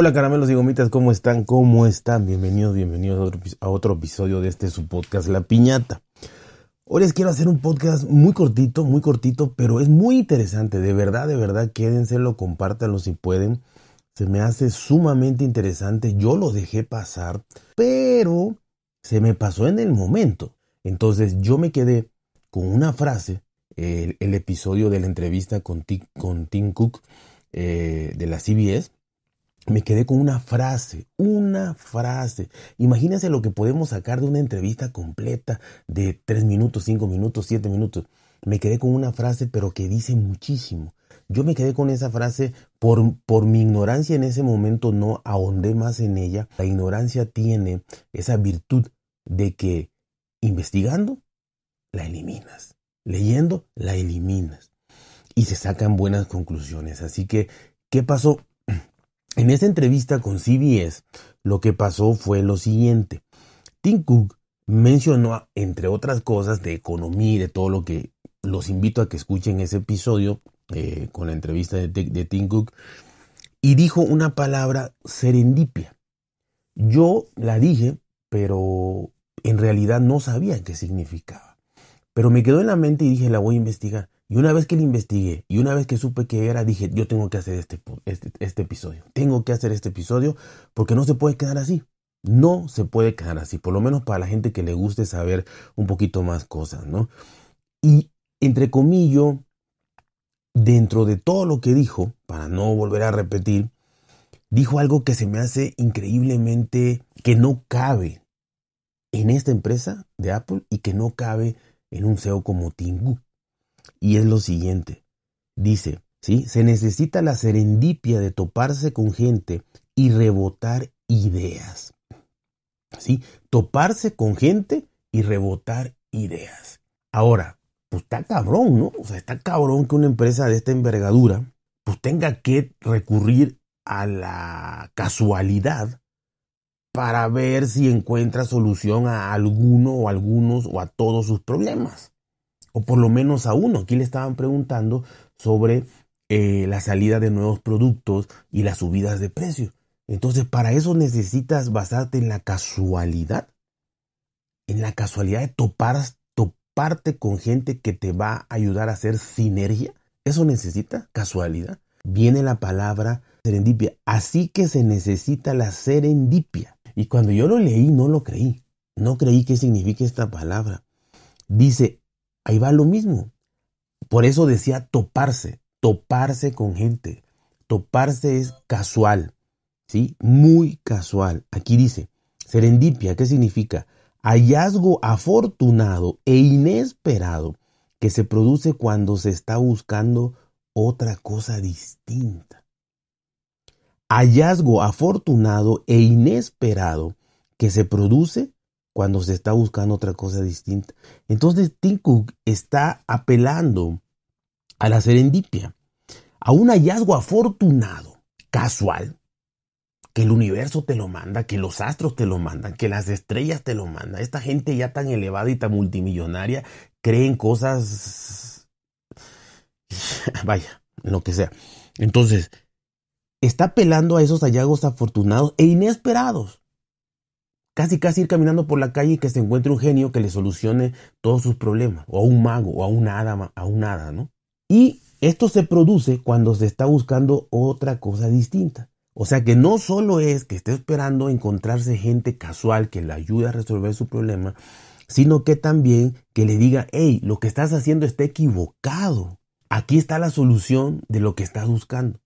Hola caramelos y gomitas, ¿cómo están? ¿Cómo están? Bienvenidos, bienvenidos a otro, episodio de este su podcast La Piñata. Hoy les quiero hacer un podcast muy cortito, muy cortito, pero es muy interesante. De verdad, de verdad, quédenselo, compártanlo si pueden. Se me hace sumamente interesante. Yo lo dejé pasar, pero se me pasó en el momento. Entonces yo me quedé con una frase, el, episodio de la entrevista con, con Tim Cook eh, de la CBS me quedé con una frase, una frase. Imagínense lo que podemos sacar de una entrevista completa de 3 minutos, 5 minutos, 7 minutos. Me quedé con una frase, pero que dice muchísimo. Yo me quedé con esa frase por, por mi ignorancia en ese momento, no ahondé más en ella. La ignorancia tiene esa virtud de que investigando, la eliminas. Leyendo, la eliminas. Y se sacan buenas conclusiones. Así que, ¿qué pasó? En esa entrevista con CBS, lo que pasó fue lo siguiente. Tim Cook mencionó, entre otras cosas, de economía y de todo lo que los invito a que escuchen ese episodio eh, con la entrevista de, de Tim Cook, y dijo una palabra serendipia. Yo la dije, pero en realidad no sabía qué significaba. Pero me quedó en la mente y dije, la voy a investigar. Y una vez que la investigué y una vez que supe qué era, dije, yo tengo que hacer este, este, este episodio. Tengo que hacer este episodio porque no se puede quedar así. No se puede quedar así, por lo menos para la gente que le guste saber un poquito más cosas, ¿no? Y entre comillas, dentro de todo lo que dijo, para no volver a repetir, dijo algo que se me hace increíblemente que no cabe en esta empresa de Apple y que no cabe en un CEO como Cook. Y es lo siguiente. Dice, ¿sí? Se necesita la serendipia de toparse con gente y rebotar ideas. ¿Sí? Toparse con gente y rebotar ideas. Ahora, pues está cabrón, ¿no? O sea, está cabrón que una empresa de esta envergadura pues tenga que recurrir a la casualidad para ver si encuentra solución a alguno o algunos o a todos sus problemas. O por lo menos a uno. Aquí le estaban preguntando sobre eh, la salida de nuevos productos y las subidas de precios. Entonces, para eso necesitas basarte en la casualidad. En la casualidad de topar, toparte con gente que te va a ayudar a hacer sinergia. Eso necesita casualidad. Viene la palabra serendipia. Así que se necesita la serendipia. Y cuando yo lo leí, no lo creí. No creí qué significa esta palabra. Dice, ahí va lo mismo. Por eso decía toparse, toparse con gente. Toparse es casual, ¿sí? Muy casual. Aquí dice, serendipia, ¿qué significa? Hallazgo afortunado e inesperado que se produce cuando se está buscando otra cosa distinta. Hallazgo afortunado e inesperado que se produce cuando se está buscando otra cosa distinta. Entonces Tim Cook está apelando a la serendipia, a un hallazgo afortunado, casual, que el universo te lo manda, que los astros te lo mandan, que las estrellas te lo mandan. Esta gente ya tan elevada y tan multimillonaria creen cosas, vaya, lo que sea. Entonces, está apelando a esos hallazgos afortunados e inesperados. Casi, casi ir caminando por la calle y que se encuentre un genio que le solucione todos sus problemas, o a un mago, o a un hada, a un hada, ¿no? Y esto se produce cuando se está buscando otra cosa distinta. O sea que no solo es que esté esperando encontrarse gente casual que le ayude a resolver su problema, sino que también que le diga, hey, lo que estás haciendo está equivocado. Aquí está la solución de lo que estás buscando,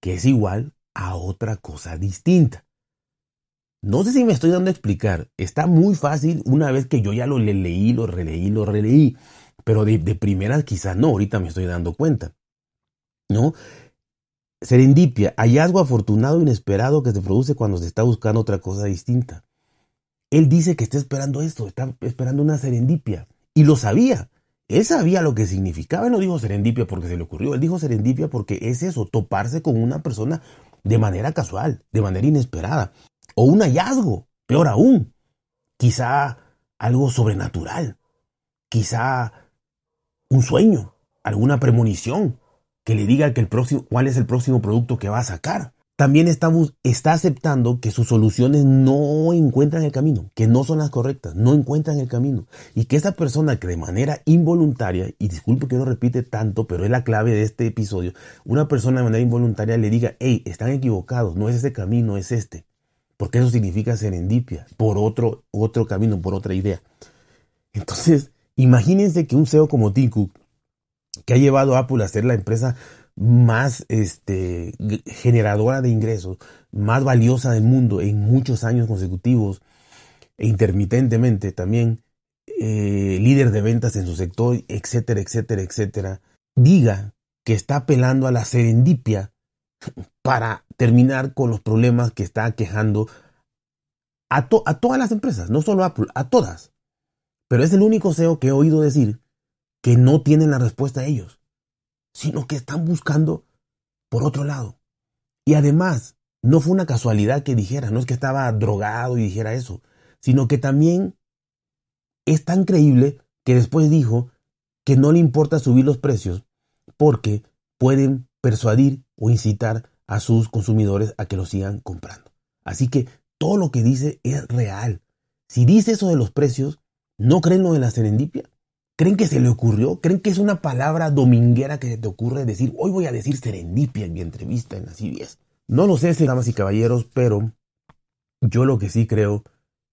que es igual a otra cosa distinta. No sé si me estoy dando a explicar. Está muy fácil una vez que yo ya lo le leí, lo releí, lo releí. Pero de, de primeras quizás no, ahorita me estoy dando cuenta. ¿No? Serendipia, hallazgo afortunado inesperado que se produce cuando se está buscando otra cosa distinta. Él dice que está esperando esto, está esperando una serendipia. Y lo sabía. Él sabía lo que significaba. Él no dijo serendipia porque se le ocurrió. Él dijo serendipia porque es eso, toparse con una persona de manera casual, de manera inesperada. O un hallazgo, peor aún. quizá algo sobrenatural, quizá un sueño, alguna premonición que le diga que el próximo, cuál es el próximo producto que va a sacar. También está, está aceptando que sus soluciones no encuentran el camino, que no son las correctas, no encuentran el camino. Y que esa persona que de manera involuntaria, y disculpe que no repite tanto, pero es la clave de este episodio, una persona de manera involuntaria le diga, hey, están equivocados, no es ese camino, es este. Porque eso significa serendipia, por otro, otro camino, por otra idea. Entonces, imagínense que un CEO como Tim Cook, que ha llevado a Apple a ser la empresa más este, generadora de ingresos, más valiosa del mundo en muchos años consecutivos e intermitentemente también, eh, líder de ventas en su sector, etcétera, etcétera, etcétera, diga que está apelando a la serendipia para terminar con los problemas que está quejando a, a todas las empresas, no solo a Apple, a todas. Pero es el único CEO que he oído decir que no tienen la respuesta a ellos sino que están buscando por otro lado. Y además, no fue una casualidad que dijera, no es que estaba drogado y dijera eso, sino que también es tan creíble que después dijo que no le importa subir los precios porque pueden persuadir o incitar a sus consumidores a que lo sigan comprando. Así que todo lo que dice es real. Si dice eso de los precios, ¿no creen lo de la serendipia? ¿Creen que se le ocurrió? ¿Creen que es una palabra dominguera que se te ocurre decir, hoy voy a decir serendipia en mi entrevista en la CBS? No lo sé, damas y caballeros, pero yo lo que sí creo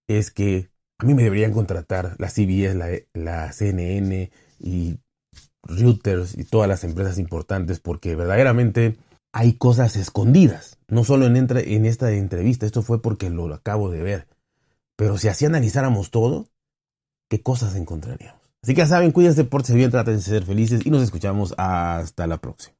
es que a mí me deberían contratar la CBS, la, la CNN y Reuters y todas las empresas importantes porque verdaderamente hay cosas escondidas. No solo en, en esta entrevista, esto fue porque lo acabo de ver. Pero si así analizáramos todo, ¿qué cosas encontraríamos? Así que ya saben, cuídense, por bien, traten de ser felices y nos escuchamos hasta la próxima.